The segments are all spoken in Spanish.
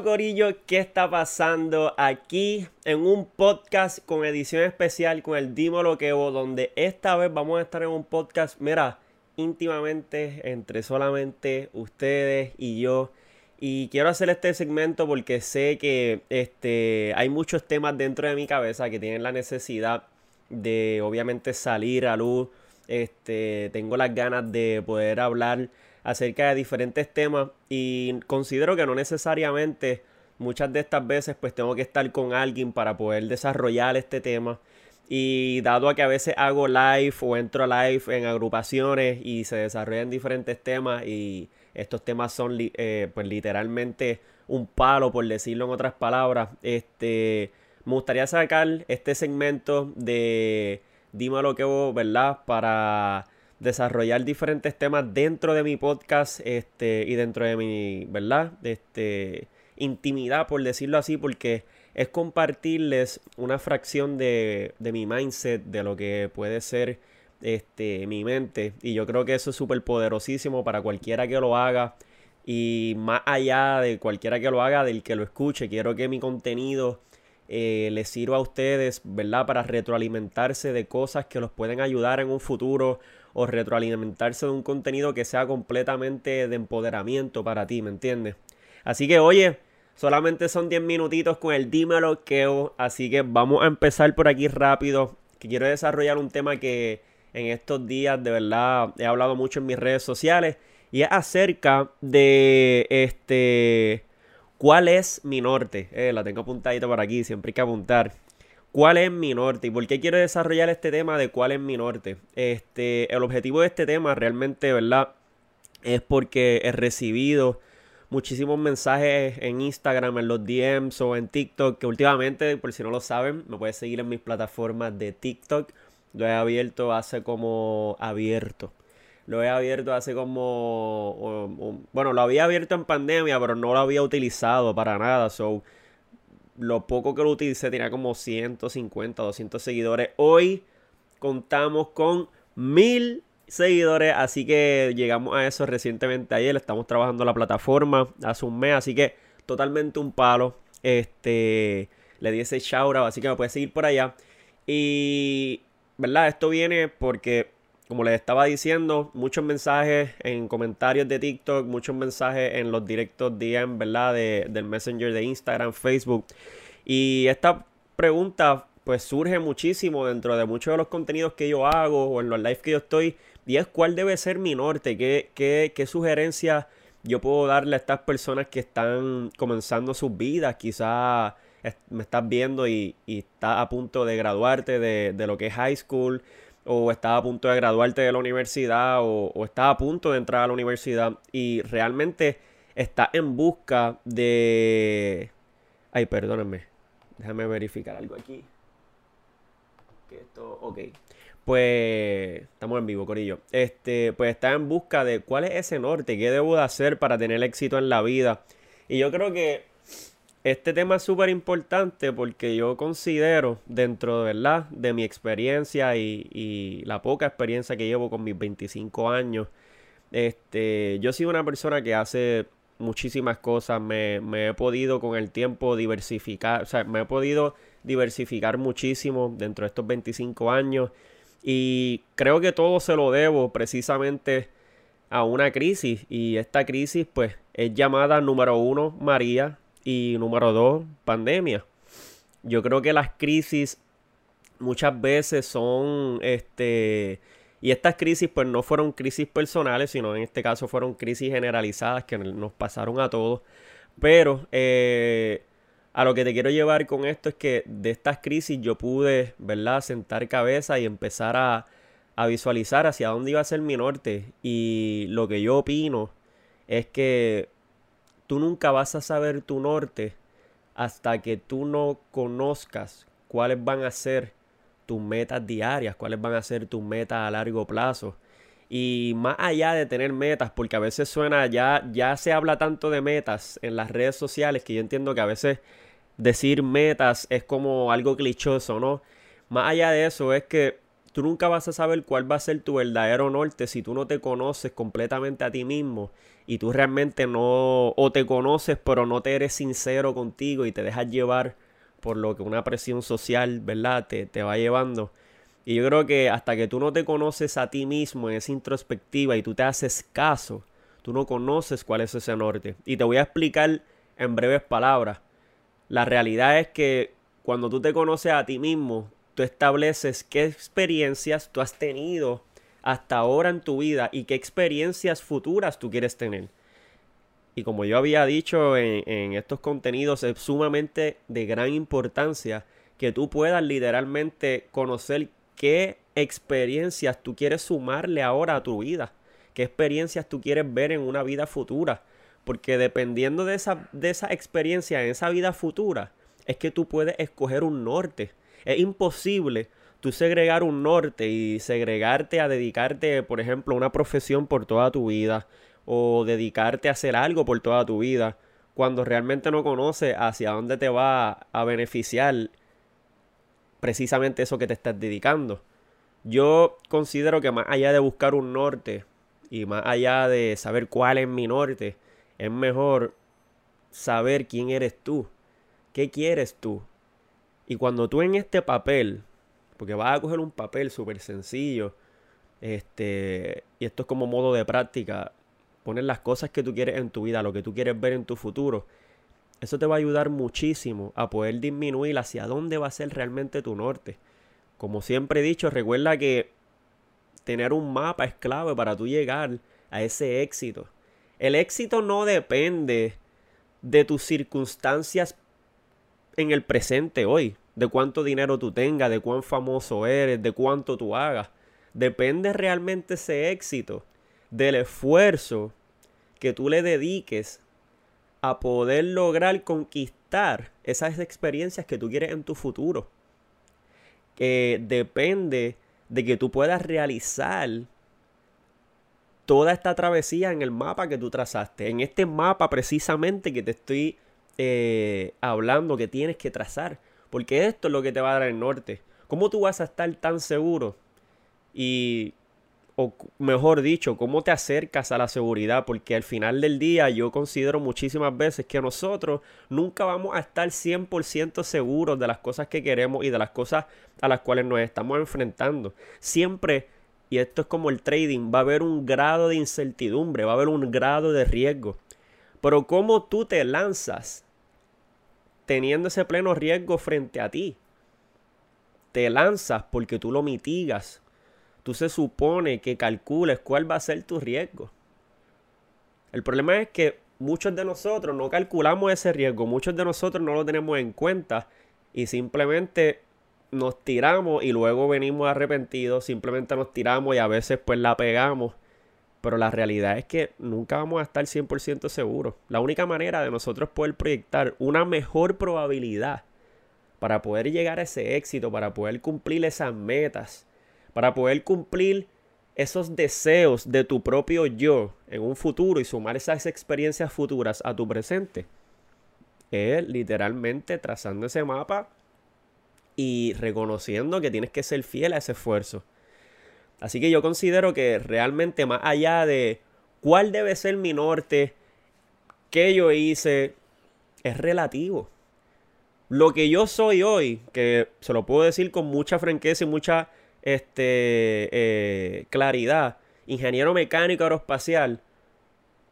Corillo, ¿qué está pasando aquí en un podcast con edición especial con el Dímelo Kevo, donde esta vez vamos a estar en un podcast, mira, íntimamente entre solamente ustedes y yo. Y quiero hacer este segmento porque sé que este, hay muchos temas dentro de mi cabeza que tienen la necesidad de obviamente salir a luz. Este, tengo las ganas de poder hablar acerca de diferentes temas y considero que no necesariamente muchas de estas veces pues tengo que estar con alguien para poder desarrollar este tema. Y dado a que a veces hago live o entro live en agrupaciones y se desarrollan diferentes temas y estos temas son eh, pues literalmente un palo por decirlo en otras palabras este me gustaría sacar este segmento de dímelo que vos verdad para desarrollar diferentes temas dentro de mi podcast este, y dentro de mi, ¿verdad? Este, intimidad, por decirlo así, porque es compartirles una fracción de, de mi mindset, de lo que puede ser este, mi mente. Y yo creo que eso es súper poderosísimo para cualquiera que lo haga. Y más allá de cualquiera que lo haga, del que lo escuche, quiero que mi contenido eh, les sirva a ustedes, ¿verdad? Para retroalimentarse de cosas que los pueden ayudar en un futuro o retroalimentarse de un contenido que sea completamente de empoderamiento para ti, ¿me entiendes? Así que oye, solamente son 10 minutitos con el dímelo que así que vamos a empezar por aquí rápido, que quiero desarrollar un tema que en estos días de verdad he hablado mucho en mis redes sociales y es acerca de este cuál es mi norte. Eh, la tengo apuntadita por aquí, siempre hay que apuntar cuál es mi norte y por qué quiero desarrollar este tema de cuál es mi norte. Este, el objetivo de este tema realmente, ¿verdad? Es porque he recibido muchísimos mensajes en Instagram, en los DMs o en TikTok, que últimamente, por si no lo saben, me puedes seguir en mis plataformas de TikTok. Lo he abierto hace como abierto. Lo he abierto hace como... bueno, lo había abierto en pandemia, pero no lo había utilizado para nada. So, lo poco que lo utilicé tenía como 150, 200 seguidores. Hoy contamos con mil seguidores, así que llegamos a eso recientemente ayer. Estamos trabajando la plataforma hace un mes, así que totalmente un palo. Este, le di ese shout así que me puedes seguir por allá. Y, ¿verdad? Esto viene porque, como les estaba diciendo, muchos mensajes en comentarios de TikTok, muchos mensajes en los directos DM, ¿verdad? De, del Messenger de Instagram, Facebook. Y esta pregunta pues surge muchísimo dentro de muchos de los contenidos que yo hago o en los lives que yo estoy. Y es cuál debe ser mi norte, qué, qué, qué sugerencias yo puedo darle a estas personas que están comenzando sus vidas. Quizás me estás viendo y, y estás a punto de graduarte de, de, lo que es high school. O estás a punto de graduarte de la universidad. O, o estás a punto de entrar a la universidad. Y realmente estás en busca de... Ay, perdónenme. Déjame verificar algo aquí. Que esto, ok. Pues estamos en vivo, Corillo. Este, pues está en busca de cuál es ese norte, qué debo de hacer para tener éxito en la vida. Y yo creo que este tema es súper importante porque yo considero, dentro ¿verdad? de mi experiencia y, la poca experiencia que llevo con mis 25 años, este, yo soy una persona que hace muchísimas cosas, me, he podido con el tiempo diversificar, o sea, me he podido diversificar muchísimo dentro de estos 25 años y creo que todo se lo debo precisamente a una crisis y esta crisis pues es llamada número uno María y número dos pandemia. Yo creo que las crisis muchas veces son este y estas crisis pues no fueron crisis personales, sino en este caso fueron crisis generalizadas que nos pasaron a todos. Pero eh, a lo que te quiero llevar con esto es que de estas crisis yo pude, ¿verdad?, sentar cabeza y empezar a, a visualizar hacia dónde iba a ser mi norte. Y lo que yo opino es que tú nunca vas a saber tu norte hasta que tú no conozcas cuáles van a ser tus metas diarias, cuáles van a ser tus metas a largo plazo. Y más allá de tener metas, porque a veces suena, ya, ya se habla tanto de metas en las redes sociales que yo entiendo que a veces decir metas es como algo clichoso, ¿no? Más allá de eso es que Tú nunca vas a saber cuál va a ser tu verdadero norte si tú no te conoces completamente a ti mismo y tú realmente no, o te conoces pero no te eres sincero contigo y te dejas llevar por lo que una presión social, ¿verdad? Te, te va llevando. Y yo creo que hasta que tú no te conoces a ti mismo en esa introspectiva y tú te haces caso, tú no conoces cuál es ese norte. Y te voy a explicar en breves palabras. La realidad es que cuando tú te conoces a ti mismo, tú estableces qué experiencias tú has tenido hasta ahora en tu vida y qué experiencias futuras tú quieres tener. Y como yo había dicho en, estos contenidos, es sumamente de gran importancia que tú puedas literalmente conocer qué experiencias tú quieres sumarle ahora a tu vida, qué experiencias tú quieres ver en una vida futura. Porque dependiendo de esa, de esa experiencia en esa vida futura, es que tú puedes escoger un norte. Es imposible tú segregar un norte y segregarte a dedicarte, por ejemplo, a una profesión por toda tu vida o dedicarte a hacer algo por toda tu vida cuando realmente no conoces hacia dónde te va a beneficiar precisamente eso que te estás dedicando. Yo considero que más allá de buscar un norte y más allá de saber cuál es mi norte, es mejor saber quién eres tú, qué quieres tú. Y cuando tú en este papel porque vas a coger un papel súper sencillo. Este, y esto es como modo de práctica. Poner las cosas que tú quieres en tu vida, lo que tú quieres ver en tu futuro. Eso te va a ayudar muchísimo a poder disminuir hacia dónde va a ser realmente tu norte. Como siempre he dicho, recuerda que tener un mapa es clave para tú llegar a ese éxito. El éxito no depende de tus circunstancias en el presente hoy de cuánto dinero tú tengas, de cuán famoso eres, de cuánto tú hagas. Depende realmente ese éxito del esfuerzo que tú le dediques a poder lograr conquistar esas experiencias que tú quieres en tu futuro. Que depende de que tú puedas realizar toda esta travesía en el mapa que tú trazaste. En este mapa precisamente que te estoy eh, hablando que tienes que trazar. Porque esto es lo que te va a dar el norte. ¿Cómo tú vas a estar tan seguro? Y, o mejor dicho, ¿cómo te acercas a la seguridad? Porque al final del día yo considero muchísimas veces que nosotros nunca vamos a estar 100% seguros de las cosas que queremos y de las cosas a las cuales nos estamos enfrentando. Siempre, y esto es como el trading, va a haber un grado de incertidumbre, va a haber un grado de riesgo. Pero ¿cómo tú te lanzas teniendo ese pleno riesgo frente a ti. Te lanzas porque tú lo mitigas. Tú se supone que calcules cuál va a ser tu riesgo. El problema es que muchos de nosotros no calculamos ese riesgo, muchos de nosotros no lo tenemos en cuenta y simplemente nos tiramos y luego venimos arrepentidos, simplemente nos tiramos y a veces pues la pegamos pero la realidad es que nunca vamos a estar 100% seguros. La única manera de nosotros poder proyectar una mejor probabilidad para poder llegar a ese éxito, para poder cumplir esas metas, para poder cumplir esos deseos de tu propio yo en un futuro y sumar esas experiencias futuras a tu presente, es literalmente trazando ese mapa y reconociendo que tienes que ser fiel a ese esfuerzo. Así que yo considero que realmente más allá de cuál debe ser mi norte, qué yo hice, es relativo. Lo que yo soy hoy, que se lo puedo decir con mucha franqueza y mucha este, eh, claridad, ingeniero mecánico aeroespacial,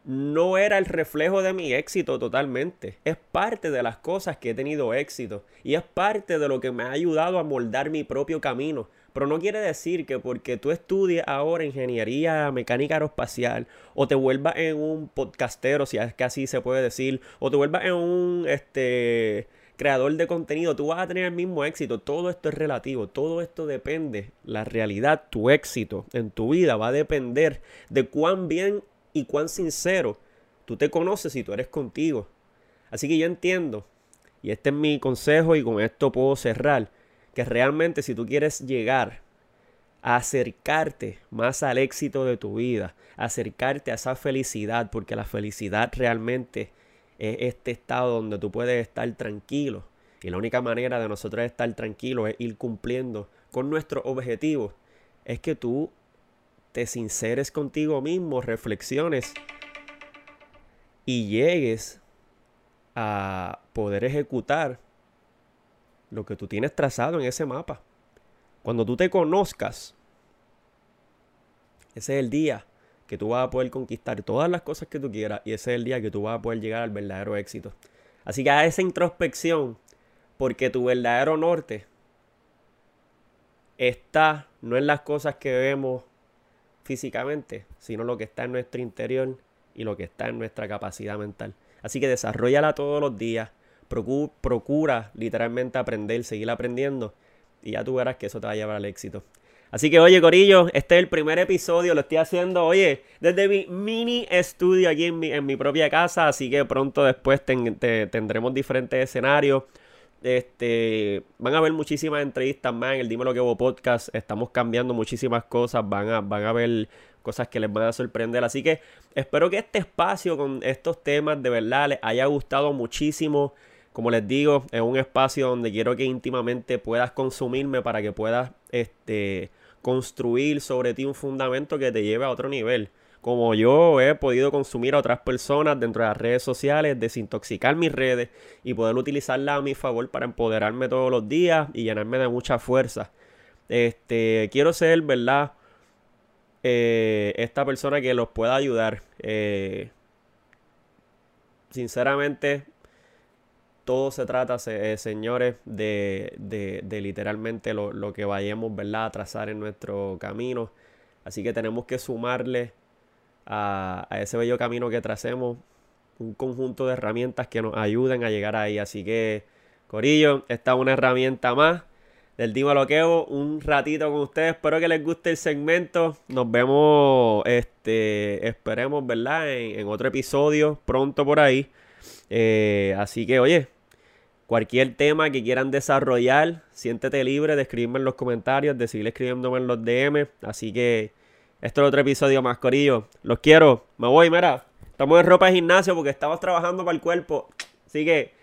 no era el reflejo de mi éxito totalmente. Es parte de las cosas que he tenido éxito y es parte de lo que me ha ayudado a moldar mi propio camino. Pero no quiere decir que porque tú estudies ahora ingeniería mecánica aeroespacial o te vuelvas en un podcastero, si es que así se puede decir, o te vuelvas en un este creador de contenido, tú vas a tener el mismo éxito. Todo esto es relativo, todo esto depende. La realidad, tu éxito en tu vida va a depender de cuán bien y cuán sincero tú te conoces y tú eres contigo. Así que yo entiendo, y este es mi consejo y con esto puedo cerrar que realmente si tú quieres llegar a acercarte más al éxito de tu vida, acercarte a esa felicidad, porque la felicidad realmente es este estado donde tú puedes estar tranquilo. Y la única manera de nosotros estar tranquilos es ir cumpliendo con nuestros objetivos. es que tú te sinceres contigo mismo, reflexiones y llegues a poder ejecutar lo que tú tienes trazado en ese mapa. Cuando tú te conozcas, ese es el día que tú vas a poder conquistar todas las cosas que tú quieras y ese es el día que tú vas a poder llegar al verdadero éxito. Así que haz esa introspección porque tu verdadero norte está no en las cosas que vemos físicamente, sino lo que está en nuestro interior y lo que está en nuestra capacidad mental. Así que desarrollala todos los días, procura, literalmente aprender, seguir aprendiendo y ya tú verás que eso te va a llevar al éxito. Así que oye Corillo, este es el primer episodio, lo estoy haciendo, oye, desde mi mini estudio aquí en mi, en mi propia casa, así que pronto después tendremos diferentes escenarios. Este, van a haber muchísimas entrevistas más en el Dime lo que hubo podcast. Estamos cambiando muchísimas cosas. Van a, van a ver cosas que les van a sorprender. Así que espero que este espacio con estos temas de verdad les haya gustado muchísimo. Como les digo, es un espacio donde quiero que íntimamente puedas consumirme para que puedas este, construir sobre ti un fundamento que te lleve a otro nivel como yo he podido consumir a otras personas dentro de las redes sociales, desintoxicar mis redes y poder utilizarlas a mi favor para empoderarme todos los días y llenarme de mucha fuerza. Este, quiero ser, ¿verdad? Eh, esta persona que los pueda ayudar. Eh, sinceramente, todo se trata, eh, señores, de, literalmente lo, que vayamos. A trazar en nuestro camino. Así que tenemos que sumarle a, ese bello camino que tracemos, un conjunto de herramientas que nos ayuden a llegar ahí. Así que, Corillo, esta es una herramienta más del Dimo Loqueo. Un ratito con ustedes. Espero que les guste el segmento. Nos vemos, este, esperemos, ¿verdad? En, otro episodio pronto por ahí. Eh, así que, oye, cualquier tema que quieran desarrollar, siéntete libre de escribirme en los comentarios, de seguir escribiéndome en los DM. Así que esto es otro episodio más, Corillo. Los quiero. Me voy, mira. Estamos en ropa de gimnasio porque estamos trabajando para el cuerpo. Así que,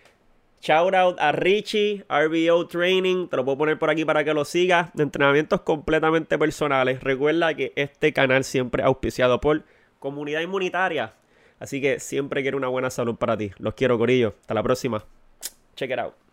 shout out a Richie, RBO Training. Te lo puedo poner por aquí para que lo sigas. Entrenamientos completamente personales. Recuerda que este canal siempre es auspiciado por comunidad inmunitaria. Así que siempre quiero una buena salud para ti. Los quiero, Corillo. Hasta la próxima. Check it out.